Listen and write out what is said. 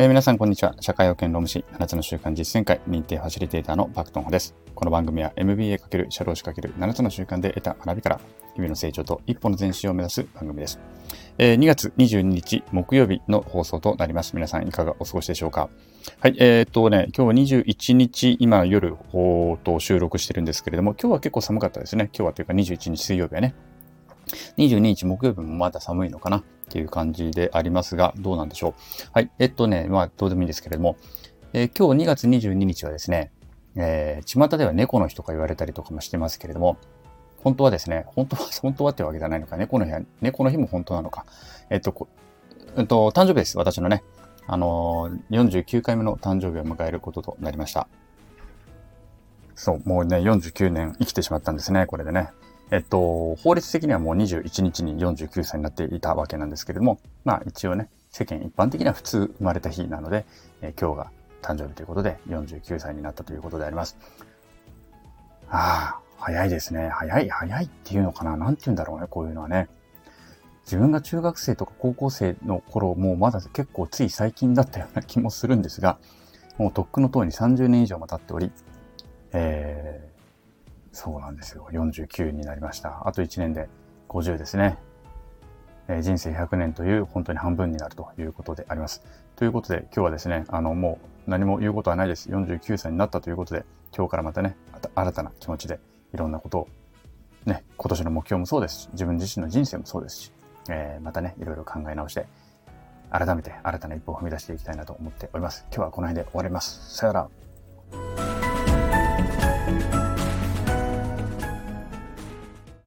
えー皆さん、こんにちは。社会保険労務士7つの習慣実践会認定ファシリテーターのパクトンホです。この番組は MBA× 社労士 ×7 つの習慣で得た学びから日々の成長と一歩の前進を目指す番組です。えー2月22日木曜日の放送となります。皆さんいかがお過ごしでしょうか？はい、えーっとね、今日は21日、今夜、おーと収録してるんですけれども、今日は結構寒かったですね。今日はというか21日水曜日はね。22日木曜日もまだ寒いのかなっていう感じでありますが、どうなんでしょう。はい。えっとね、まあ、どうでもいいですけれども、えー今日2月22日はですね、えー、巷では猫の日とか言われたりとかもしてますけれども、本当はですね、本当は、本当はってわけじゃないのか、猫の日は、猫の日も本当なのか。えっと、こえっと、誕生日です。私のね。あのー、49回目の誕生日を迎えることとなりました。そう、もうね、49年生きてしまったんですね、これでね。えっと、法律的にはもう21日に49歳になっていたわけなんですけれども、まあ一応ね、世間一般的には普通生まれた日なので、え今日が誕生日ということで49歳になったということであります。ああ、早いですね。早い、早いっていうのかな？なんて言うんだろうね、こういうのはね。自分が中学生とか高校生の頃、もうまだ結構つい最近だったような気もするんですが、もうとっくの通り30年以上も経っており、なんですよ。49になりました。あと1年で50ですね。え人生100年という本当に半分になるということであります。ということで今日はですね、あのもう何も言うことはないです。49歳になったということで、今日からまたね、新たな気持ちでいろんなことをね、今年の目標もそうですし、自分自身の人生もそうですし、えーまたね、いろいろ考え直して、改めて新たな一歩を踏み出していきたいなと思っております。今日はこの辺で終わります。さよなら。